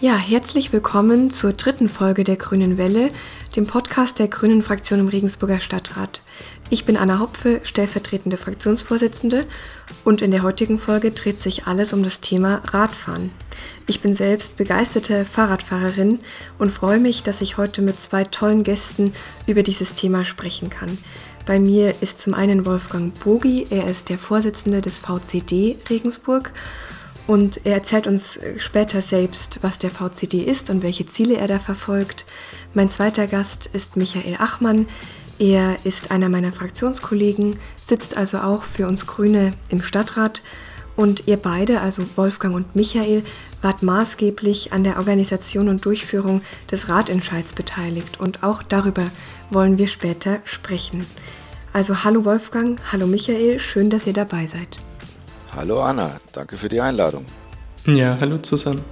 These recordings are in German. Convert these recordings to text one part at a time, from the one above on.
Ja, herzlich willkommen zur dritten Folge der Grünen Welle, dem Podcast der Grünen Fraktion im Regensburger Stadtrat. Ich bin Anna Hopfe, stellvertretende Fraktionsvorsitzende und in der heutigen Folge dreht sich alles um das Thema Radfahren. Ich bin selbst begeisterte Fahrradfahrerin und freue mich, dass ich heute mit zwei tollen Gästen über dieses Thema sprechen kann. Bei mir ist zum einen Wolfgang Bogi, er ist der Vorsitzende des VCD Regensburg und er erzählt uns später selbst, was der VCD ist und welche Ziele er da verfolgt. Mein zweiter Gast ist Michael Achmann. Er ist einer meiner Fraktionskollegen, sitzt also auch für uns Grüne im Stadtrat. Und ihr beide, also Wolfgang und Michael, wart maßgeblich an der Organisation und Durchführung des Ratentscheids beteiligt. Und auch darüber wollen wir später sprechen. Also hallo Wolfgang, hallo Michael, schön, dass ihr dabei seid. Hallo Anna, danke für die Einladung. Ja, hallo zusammen.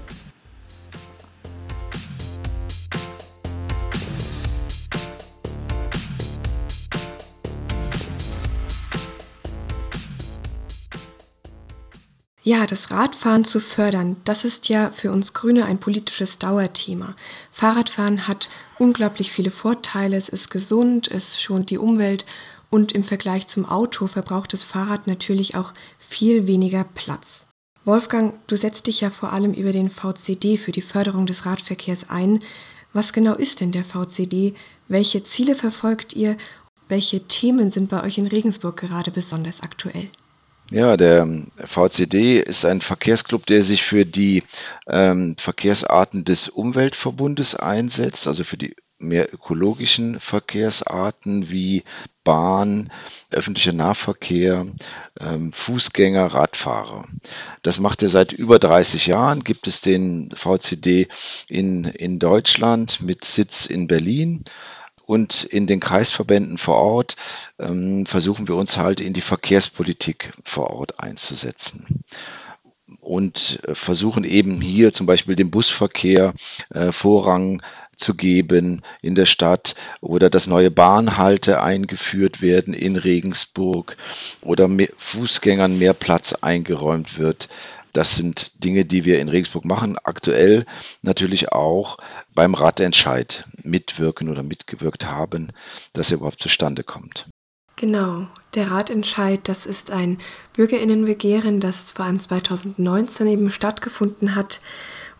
Ja, das Radfahren zu fördern, das ist ja für uns Grüne ein politisches Dauerthema. Fahrradfahren hat unglaublich viele Vorteile, es ist gesund, es schont die Umwelt und im Vergleich zum Auto verbraucht das Fahrrad natürlich auch viel weniger Platz. Wolfgang, du setzt dich ja vor allem über den VCD für die Förderung des Radverkehrs ein. Was genau ist denn der VCD? Welche Ziele verfolgt ihr? Welche Themen sind bei euch in Regensburg gerade besonders aktuell? Ja, der VCD ist ein Verkehrsclub, der sich für die ähm, Verkehrsarten des Umweltverbundes einsetzt, also für die mehr ökologischen Verkehrsarten wie Bahn, öffentlicher Nahverkehr, ähm, Fußgänger, Radfahrer. Das macht er seit über 30 Jahren, gibt es den VCD in, in Deutschland mit Sitz in Berlin. Und in den Kreisverbänden vor Ort ähm, versuchen wir uns halt in die Verkehrspolitik vor Ort einzusetzen und äh, versuchen eben hier zum Beispiel dem Busverkehr äh, Vorrang zu geben in der Stadt oder dass neue Bahnhalte eingeführt werden in Regensburg oder mehr Fußgängern mehr Platz eingeräumt wird. Das sind Dinge, die wir in Regensburg machen. Aktuell natürlich auch beim Ratentscheid mitwirken oder mitgewirkt haben, dass er überhaupt zustande kommt. Genau, der Ratentscheid, das ist ein Bürgerinnenbegehren, das vor allem 2019 eben stattgefunden hat.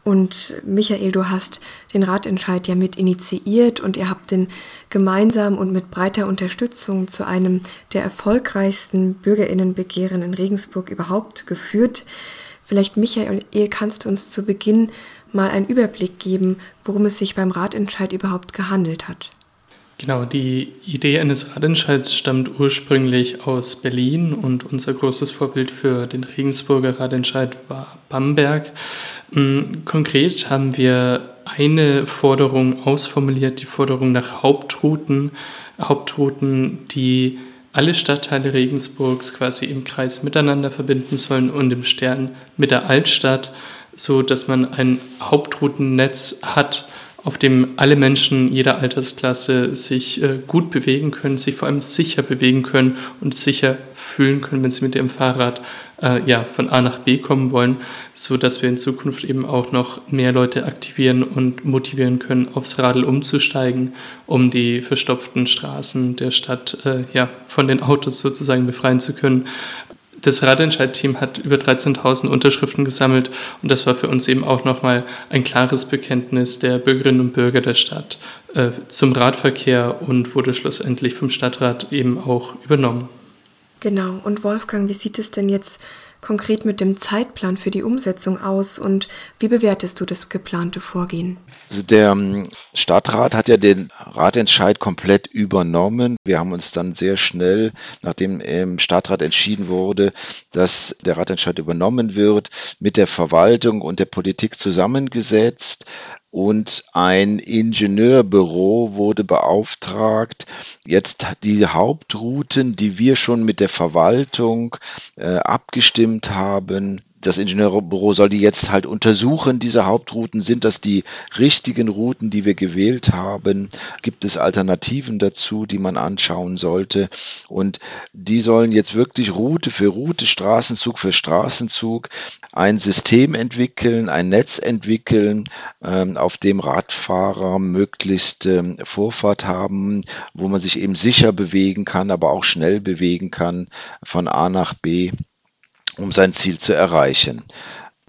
Und Michael, du hast den Ratentscheid ja mit initiiert und ihr habt den gemeinsam und mit breiter Unterstützung zu einem der erfolgreichsten Bürgerinnenbegehren in Regensburg überhaupt geführt. Vielleicht, Michael, kannst du uns zu Beginn mal einen Überblick geben, worum es sich beim Ratentscheid überhaupt gehandelt hat. Genau, die Idee eines Radentscheids stammt ursprünglich aus Berlin und unser großes Vorbild für den Regensburger Radentscheid war Bamberg. Mm, konkret haben wir eine Forderung ausformuliert, die Forderung nach Hauptrouten, Hauptrouten, die alle Stadtteile Regensburgs quasi im Kreis miteinander verbinden sollen und im Stern mit der Altstadt, so dass man ein Hauptroutennetz hat, auf dem alle Menschen jeder Altersklasse sich äh, gut bewegen können, sich vor allem sicher bewegen können und sicher fühlen können, wenn sie mit ihrem Fahrrad äh, ja, von A nach B kommen wollen, so dass wir in Zukunft eben auch noch mehr Leute aktivieren und motivieren können, aufs Radl umzusteigen, um die verstopften Straßen der Stadt äh, ja, von den Autos sozusagen befreien zu können das Radentscheid-Team hat über 13.000 Unterschriften gesammelt und das war für uns eben auch nochmal ein klares Bekenntnis der Bürgerinnen und Bürger der Stadt äh, zum Radverkehr und wurde schlussendlich vom Stadtrat eben auch übernommen. Genau. Und Wolfgang, wie sieht es denn jetzt konkret mit dem Zeitplan für die Umsetzung aus und wie bewertest du das geplante Vorgehen? Also der ähm, Stadtrat hat ja den Ratentscheid komplett übernommen. Wir haben uns dann sehr schnell, nachdem im Stadtrat entschieden wurde, dass der Ratentscheid übernommen wird, mit der Verwaltung und der Politik zusammengesetzt, und ein Ingenieurbüro wurde beauftragt, jetzt die Hauptrouten, die wir schon mit der Verwaltung äh, abgestimmt haben, das Ingenieurbüro soll die jetzt halt untersuchen, diese Hauptrouten. Sind das die richtigen Routen, die wir gewählt haben? Gibt es Alternativen dazu, die man anschauen sollte? Und die sollen jetzt wirklich Route für Route, Straßenzug für Straßenzug ein System entwickeln, ein Netz entwickeln, ähm, auf dem Radfahrer möglichst ähm, Vorfahrt haben, wo man sich eben sicher bewegen kann, aber auch schnell bewegen kann von A nach B um sein Ziel zu erreichen.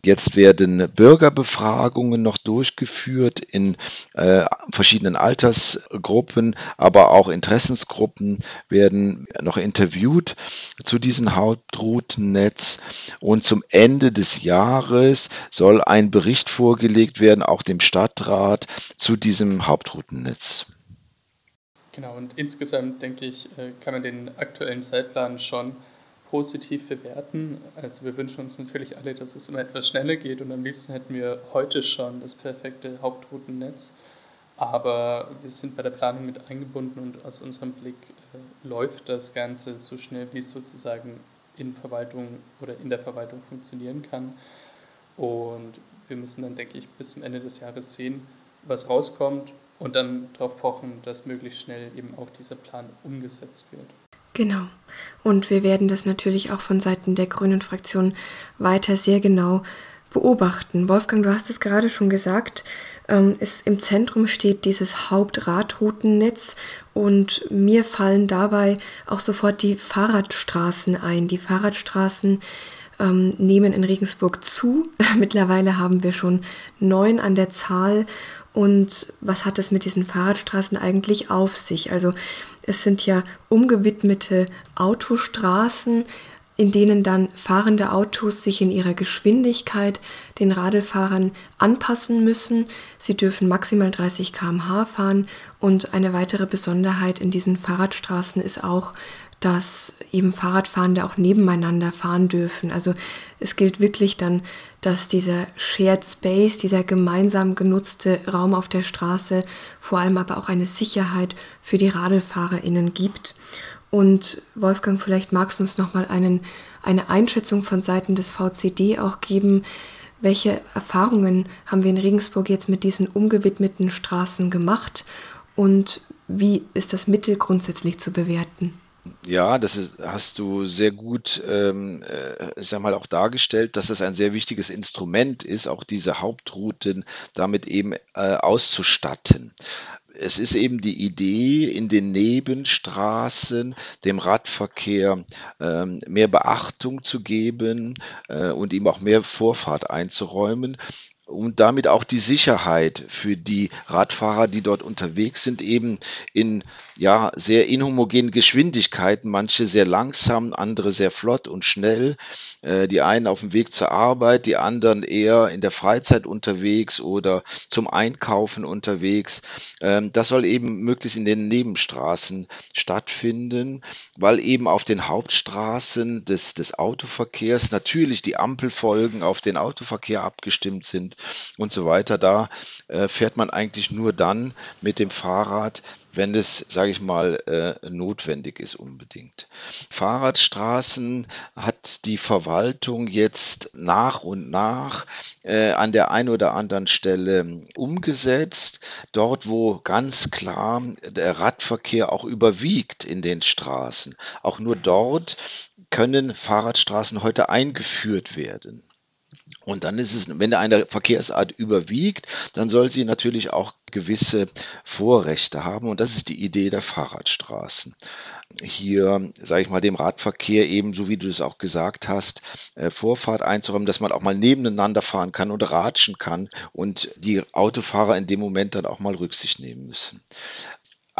Jetzt werden Bürgerbefragungen noch durchgeführt in äh, verschiedenen Altersgruppen, aber auch Interessensgruppen werden noch interviewt zu diesem Hauptroutennetz. Und zum Ende des Jahres soll ein Bericht vorgelegt werden, auch dem Stadtrat, zu diesem Hauptroutennetz. Genau, und insgesamt denke ich, äh, kann man den aktuellen Zeitplan schon positiv bewerten. Also wir wünschen uns natürlich alle, dass es immer etwas schneller geht und am liebsten hätten wir heute schon das perfekte Hauptroutennetz. Aber wir sind bei der Planung mit eingebunden und aus unserem Blick äh, läuft das Ganze so schnell, wie es sozusagen in Verwaltung oder in der Verwaltung funktionieren kann. Und wir müssen dann, denke ich, bis zum Ende des Jahres sehen, was rauskommt und dann darauf pochen, dass möglichst schnell eben auch dieser Plan umgesetzt wird. Genau. Und wir werden das natürlich auch von Seiten der Grünen Fraktion weiter sehr genau beobachten. Wolfgang, du hast es gerade schon gesagt, ähm, es, im Zentrum steht dieses Hauptradroutennetz und mir fallen dabei auch sofort die Fahrradstraßen ein. Die Fahrradstraßen ähm, nehmen in Regensburg zu. Mittlerweile haben wir schon neun an der Zahl und was hat es mit diesen Fahrradstraßen eigentlich auf sich? Also es sind ja umgewidmete Autostraßen, in denen dann fahrende Autos sich in ihrer Geschwindigkeit den Radlfahrern anpassen müssen. Sie dürfen maximal 30 km/h fahren und eine weitere Besonderheit in diesen Fahrradstraßen ist auch, dass eben Fahrradfahrende auch nebeneinander fahren dürfen. Also es gilt wirklich dann, dass dieser Shared Space, dieser gemeinsam genutzte Raum auf der Straße vor allem aber auch eine Sicherheit für die RadlfahrerInnen gibt. Und Wolfgang, vielleicht magst du uns nochmal eine Einschätzung von Seiten des VCD auch geben. Welche Erfahrungen haben wir in Regensburg jetzt mit diesen umgewidmeten Straßen gemacht und wie ist das Mittel grundsätzlich zu bewerten? Ja, das ist, hast du sehr gut, ähm, äh, ich sag mal, auch dargestellt, dass es ein sehr wichtiges Instrument ist, auch diese Hauptrouten damit eben äh, auszustatten. Es ist eben die Idee, in den Nebenstraßen dem Radverkehr ähm, mehr Beachtung zu geben äh, und ihm auch mehr Vorfahrt einzuräumen und damit auch die Sicherheit für die Radfahrer, die dort unterwegs sind, eben in ja sehr inhomogenen Geschwindigkeiten, manche sehr langsam, andere sehr flott und schnell, äh, die einen auf dem Weg zur Arbeit, die anderen eher in der Freizeit unterwegs oder zum Einkaufen unterwegs. Ähm, das soll eben möglichst in den Nebenstraßen stattfinden, weil eben auf den Hauptstraßen des, des Autoverkehrs natürlich die Ampelfolgen auf den Autoverkehr abgestimmt sind und so weiter. Da äh, fährt man eigentlich nur dann mit dem Fahrrad, wenn es, sage ich mal, äh, notwendig ist unbedingt. Fahrradstraßen hat die Verwaltung jetzt nach und nach äh, an der einen oder anderen Stelle umgesetzt. Dort, wo ganz klar der Radverkehr auch überwiegt in den Straßen. Auch nur dort können Fahrradstraßen heute eingeführt werden. Und dann ist es, wenn eine Verkehrsart überwiegt, dann soll sie natürlich auch gewisse Vorrechte haben. Und das ist die Idee der Fahrradstraßen. Hier, sage ich mal, dem Radverkehr eben, so wie du es auch gesagt hast, äh, Vorfahrt einzuräumen, dass man auch mal nebeneinander fahren kann und ratschen kann und die Autofahrer in dem Moment dann auch mal Rücksicht nehmen müssen.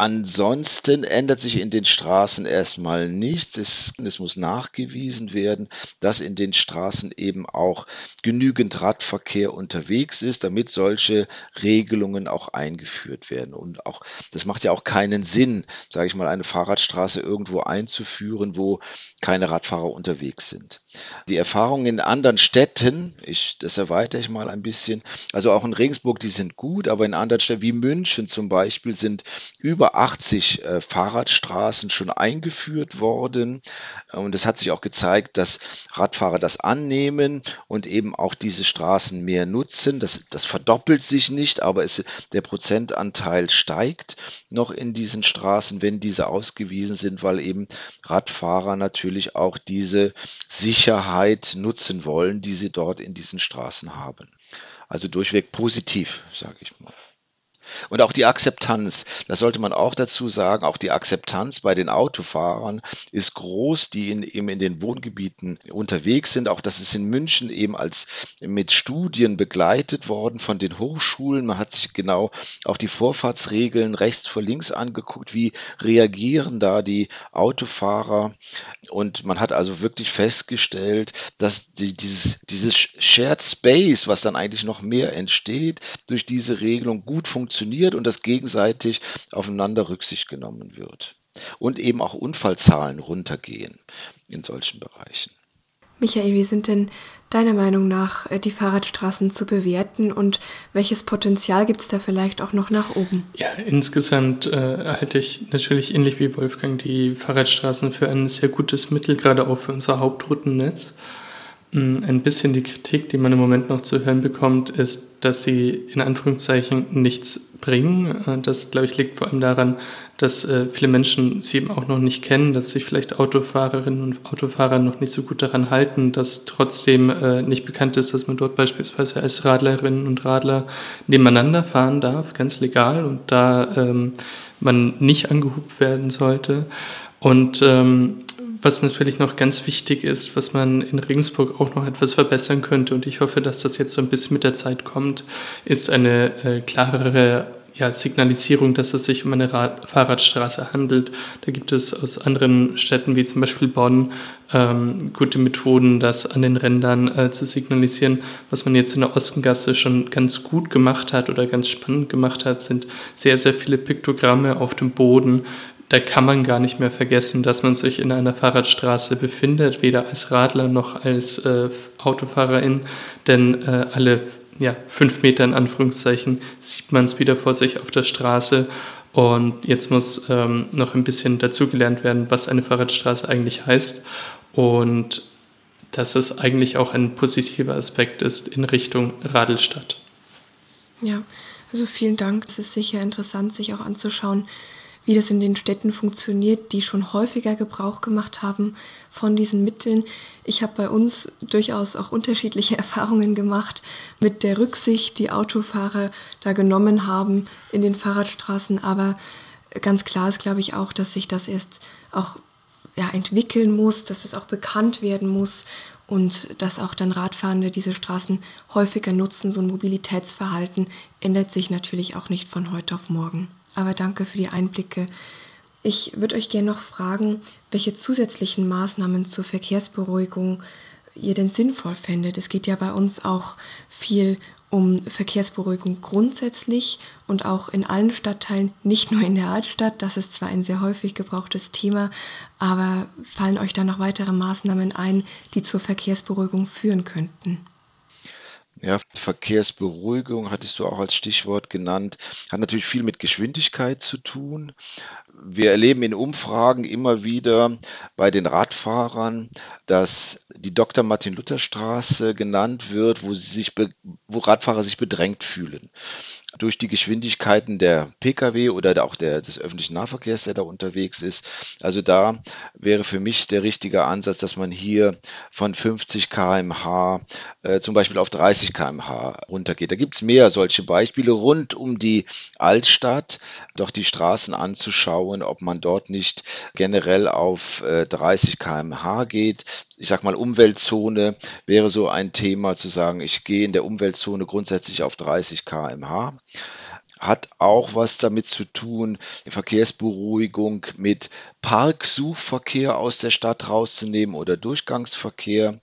Ansonsten ändert sich in den Straßen erstmal nichts. Es, es, muss nachgewiesen werden, dass in den Straßen eben auch genügend Radverkehr unterwegs ist, damit solche Regelungen auch eingeführt werden. Und auch, das macht ja auch keinen Sinn, sage ich mal, eine Fahrradstraße irgendwo einzuführen, wo keine Radfahrer unterwegs sind. Die Erfahrungen in anderen Städten, ich, das erweitere ich mal ein bisschen, also auch in Regensburg, die sind gut, aber in anderen Städten wie München zum Beispiel sind über über 80 äh, Fahrradstraßen schon eingeführt worden. Und es hat sich auch gezeigt, dass Radfahrer das annehmen und eben auch diese Straßen mehr nutzen. Das, das verdoppelt sich nicht, aber es, der Prozentanteil steigt noch in diesen Straßen, wenn diese ausgewiesen sind, weil eben Radfahrer natürlich auch diese Sicherheit nutzen wollen, die sie dort in diesen Straßen haben. Also durchweg positiv, sage ich mal. Und auch die Akzeptanz, das sollte man auch dazu sagen, auch die Akzeptanz bei den Autofahrern ist groß, die in, eben in den Wohngebieten unterwegs sind. Auch das ist in München eben als mit Studien begleitet worden von den Hochschulen. Man hat sich genau auch die Vorfahrtsregeln rechts vor links angeguckt, wie reagieren da die Autofahrer. Und man hat also wirklich festgestellt, dass die, dieses, dieses Shared Space, was dann eigentlich noch mehr entsteht, durch diese Regelung gut funktioniert funktioniert und dass gegenseitig aufeinander Rücksicht genommen wird. Und eben auch Unfallzahlen runtergehen in solchen Bereichen. Michael, wie sind denn deiner Meinung nach äh, die Fahrradstraßen zu bewerten und welches Potenzial gibt es da vielleicht auch noch nach oben? Ja, insgesamt äh, halte ich natürlich ähnlich wie Wolfgang die Fahrradstraßen für ein sehr gutes Mittel, gerade auch für unser Hauptroutennetz. Mm, ein bisschen die Kritik, die man im Moment noch zu hören bekommt, ist, dass sie in Anführungszeichen nichts bringen. Äh, das, glaube ich, liegt vor allem daran, dass äh, viele Menschen sie eben auch noch nicht kennen, dass sich vielleicht Autofahrerinnen und Autofahrer noch nicht so gut daran halten, dass trotzdem äh, nicht bekannt ist, dass man dort beispielsweise als Radlerinnen und Radler nebeneinander fahren darf, ganz legal, und da ähm, man nicht angehubt werden sollte. Und ähm, was natürlich noch ganz wichtig ist, was man in Regensburg auch noch etwas verbessern könnte, und ich hoffe, dass das jetzt so ein bisschen mit der Zeit kommt, ist eine äh, klarere ja, Signalisierung, dass es sich um eine Rad Fahrradstraße handelt. Da gibt es aus anderen Städten wie zum Beispiel Bonn ähm, gute Methoden, das an den Rändern äh, zu signalisieren. Was man jetzt in der Ostengasse schon ganz gut gemacht hat oder ganz spannend gemacht hat, sind sehr, sehr viele Piktogramme auf dem Boden, da kann man gar nicht mehr vergessen, dass man sich in einer Fahrradstraße befindet, weder als Radler noch als äh, Autofahrerin, denn äh, alle ja, fünf Meter in Anführungszeichen sieht man es wieder vor sich auf der Straße. Und jetzt muss ähm, noch ein bisschen dazugelernt werden, was eine Fahrradstraße eigentlich heißt. Und dass es eigentlich auch ein positiver Aspekt ist in Richtung Radelstadt. Ja, also vielen Dank. Es ist sicher interessant, sich auch anzuschauen, wie das in den Städten funktioniert, die schon häufiger Gebrauch gemacht haben von diesen Mitteln. Ich habe bei uns durchaus auch unterschiedliche Erfahrungen gemacht mit der Rücksicht, die Autofahrer da genommen haben in den Fahrradstraßen. Aber ganz klar ist, glaube ich, auch, dass sich das erst auch ja, entwickeln muss, dass es auch bekannt werden muss und dass auch dann Radfahrende diese Straßen häufiger nutzen. So ein Mobilitätsverhalten ändert sich natürlich auch nicht von heute auf morgen. Aber danke für die Einblicke. Ich würde euch gerne noch fragen, welche zusätzlichen Maßnahmen zur Verkehrsberuhigung ihr denn sinnvoll fändet. Es geht ja bei uns auch viel um Verkehrsberuhigung grundsätzlich und auch in allen Stadtteilen, nicht nur in der Altstadt. Das ist zwar ein sehr häufig gebrauchtes Thema, aber fallen euch da noch weitere Maßnahmen ein, die zur Verkehrsberuhigung führen könnten? Ja, Verkehrsberuhigung hattest du auch als Stichwort genannt, hat natürlich viel mit Geschwindigkeit zu tun. Wir erleben in Umfragen immer wieder bei den Radfahrern, dass die Dr. Martin Luther Straße genannt wird, wo, sich wo Radfahrer sich bedrängt fühlen durch die Geschwindigkeiten der Pkw oder auch der, des öffentlichen Nahverkehrs, der da unterwegs ist. Also da wäre für mich der richtige Ansatz, dass man hier von 50 km/h äh, zum Beispiel auf 30 km/h runtergeht. Da gibt es mehr solche Beispiele rund um die Altstadt, doch die Straßen anzuschauen, ob man dort nicht generell auf äh, 30 km/h geht. Ich sage mal, Umweltzone wäre so ein Thema zu sagen, ich gehe in der Umweltzone grundsätzlich auf 30 km/h hat auch was damit zu tun, Verkehrsberuhigung mit Parksuchverkehr aus der Stadt rauszunehmen oder Durchgangsverkehr.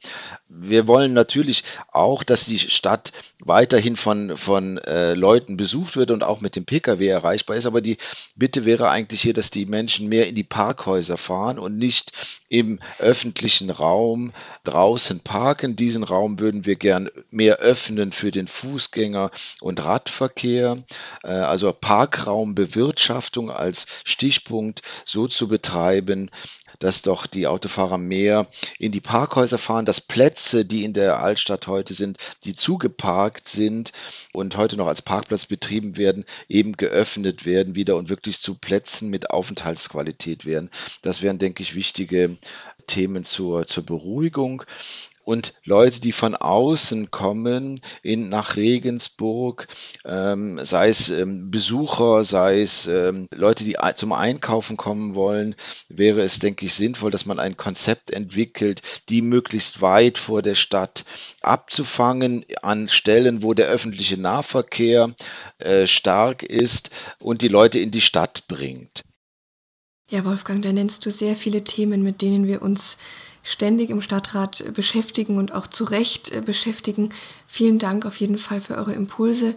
Wir wollen natürlich auch, dass die Stadt weiterhin von, von äh, Leuten besucht wird und auch mit dem Pkw erreichbar ist. Aber die Bitte wäre eigentlich hier, dass die Menschen mehr in die Parkhäuser fahren und nicht im öffentlichen Raum draußen parken. Diesen Raum würden wir gern mehr öffnen für den Fußgänger und Radverkehr. Äh, also Parkraumbewirtschaftung als Stichpunkt so zu betreiben, dass doch die Autofahrer mehr in die Parkhäuser fahren, dass Plätze, die in der Altstadt heute sind, die zugeparkt sind und heute noch als Parkplatz betrieben werden, eben geöffnet werden wieder und wirklich zu Plätzen mit Aufenthaltsqualität werden. Das wären, denke ich, wichtige Themen zur, zur Beruhigung und Leute, die von außen kommen in, nach Regensburg, ähm, sei es ähm, Besucher, sei es ähm, Leute, die zum Einkaufen kommen wollen, wäre es, denke ich, sinnvoll, dass man ein Konzept entwickelt, die möglichst weit vor der Stadt abzufangen, an Stellen, wo der öffentliche Nahverkehr äh, stark ist und die Leute in die Stadt bringt. Ja, Wolfgang, da nennst du sehr viele Themen, mit denen wir uns ständig im Stadtrat beschäftigen und auch zu Recht äh, beschäftigen. Vielen Dank auf jeden Fall für eure Impulse.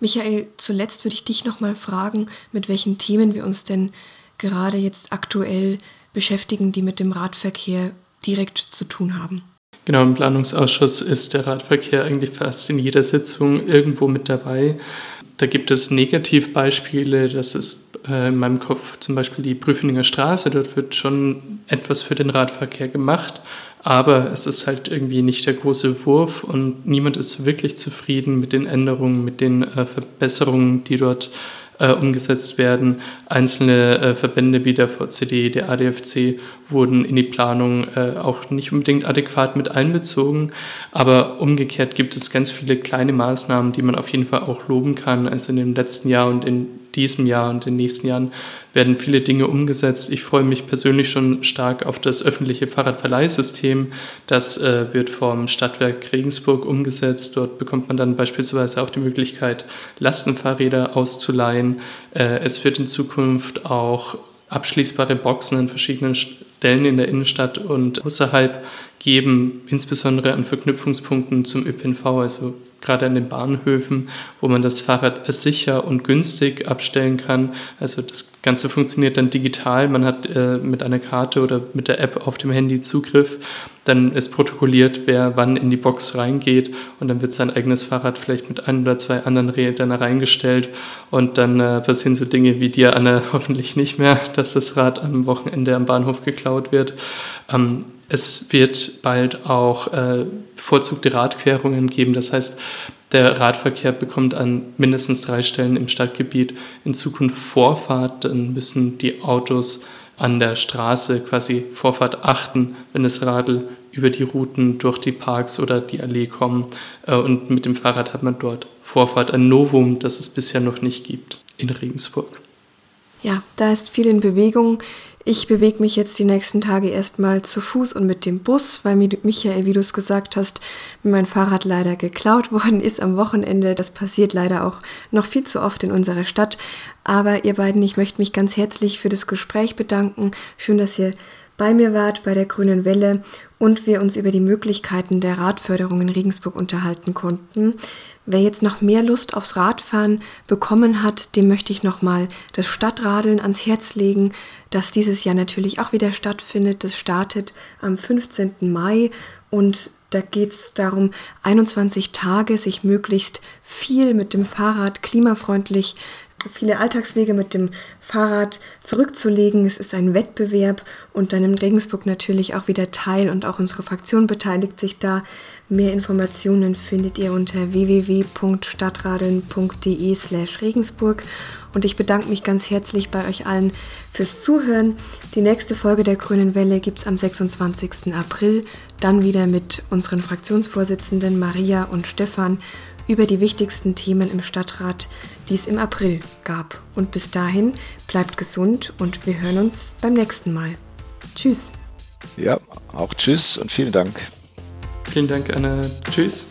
Michael, zuletzt würde ich dich noch mal fragen, mit welchen Themen wir uns denn gerade jetzt aktuell beschäftigen, die mit dem Radverkehr direkt zu tun haben. Genau, im Planungsausschuss ist der Radverkehr eigentlich fast in jeder Sitzung irgendwo mit dabei. Da gibt es Negativbeispiele, das ist äh, in meinem Kopf zum Beispiel die Prüfeninger Straße, dort wird schon etwas für den Radverkehr gemacht, aber es ist halt irgendwie nicht der große Wurf und niemand ist wirklich zufrieden mit den Änderungen, mit den äh, Verbesserungen, die dort äh, umgesetzt werden. Einzelne äh, Verbände wie der VCD, der ADFC wurden in die Planung äh, auch nicht unbedingt adäquat mit einbezogen. Aber umgekehrt gibt es ganz viele kleine Maßnahmen, die man auf jeden Fall auch loben kann. Also in dem letzten Jahr und in diesem Jahr und in den nächsten Jahren werden viele Dinge umgesetzt. Ich freue mich persönlich schon stark auf das öffentliche Fahrradverleihsystem. Das äh, wird vom Stadtwerk Regensburg umgesetzt. Dort bekommt man dann beispielsweise auch die Möglichkeit, Lastenfahrräder auszuleihen. Äh, es wird in Zukunft auch abschließbare Boxen an verschiedenen Stellen in der Innenstadt und außerhalb geben, insbesondere an Verknüpfungspunkten zum ÖPNV, also gerade an den Bahnhöfen, wo man das Fahrrad sicher und günstig abstellen kann. Also das Ganze funktioniert dann digital. Man hat äh, mit einer Karte oder mit der App auf dem Handy Zugriff. Dann ist protokolliert, wer wann in die Box reingeht und dann wird sein eigenes Fahrrad vielleicht mit ein oder zwei anderen Rädern reingestellt und dann äh, passieren so Dinge wie dir, Anne, hoffentlich nicht mehr, dass das Rad am Wochenende am Bahnhof geklaut wird. Ähm, es wird bald auch äh, bevorzugte Radquerungen geben. Das heißt, der Radverkehr bekommt an mindestens drei Stellen im Stadtgebiet in Zukunft Vorfahrt. Dann müssen die Autos an der Straße quasi Vorfahrt achten, wenn das Radl über die Routen durch die Parks oder die Allee kommen. Äh, und mit dem Fahrrad hat man dort Vorfahrt, ein Novum, das es bisher noch nicht gibt in Regensburg. Ja, da ist viel in Bewegung. Ich bewege mich jetzt die nächsten Tage erstmal zu Fuß und mit dem Bus, weil Michael, wie du es gesagt hast, mein Fahrrad leider geklaut worden ist am Wochenende. Das passiert leider auch noch viel zu oft in unserer Stadt. Aber ihr beiden, ich möchte mich ganz herzlich für das Gespräch bedanken. Schön, dass ihr bei mir wart bei der Grünen Welle und wir uns über die Möglichkeiten der Radförderung in Regensburg unterhalten konnten. Wer jetzt noch mehr Lust aufs Radfahren bekommen hat, dem möchte ich nochmal das Stadtradeln ans Herz legen, das dieses Jahr natürlich auch wieder stattfindet. Das startet am 15. Mai und da geht es darum, 21 Tage sich möglichst viel mit dem Fahrrad klimafreundlich viele Alltagswege mit dem Fahrrad zurückzulegen. Es ist ein Wettbewerb und dann in Regensburg natürlich auch wieder teil und auch unsere Fraktion beteiligt sich da. Mehr Informationen findet ihr unter www.stadtradeln.de slash Regensburg und ich bedanke mich ganz herzlich bei euch allen fürs Zuhören. Die nächste Folge der Grünen Welle gibt es am 26. April, dann wieder mit unseren Fraktionsvorsitzenden Maria und Stefan über die wichtigsten Themen im Stadtrat, die es im April gab. Und bis dahin bleibt gesund und wir hören uns beim nächsten Mal. Tschüss. Ja, auch tschüss und vielen Dank. Vielen Dank, Anna. Tschüss.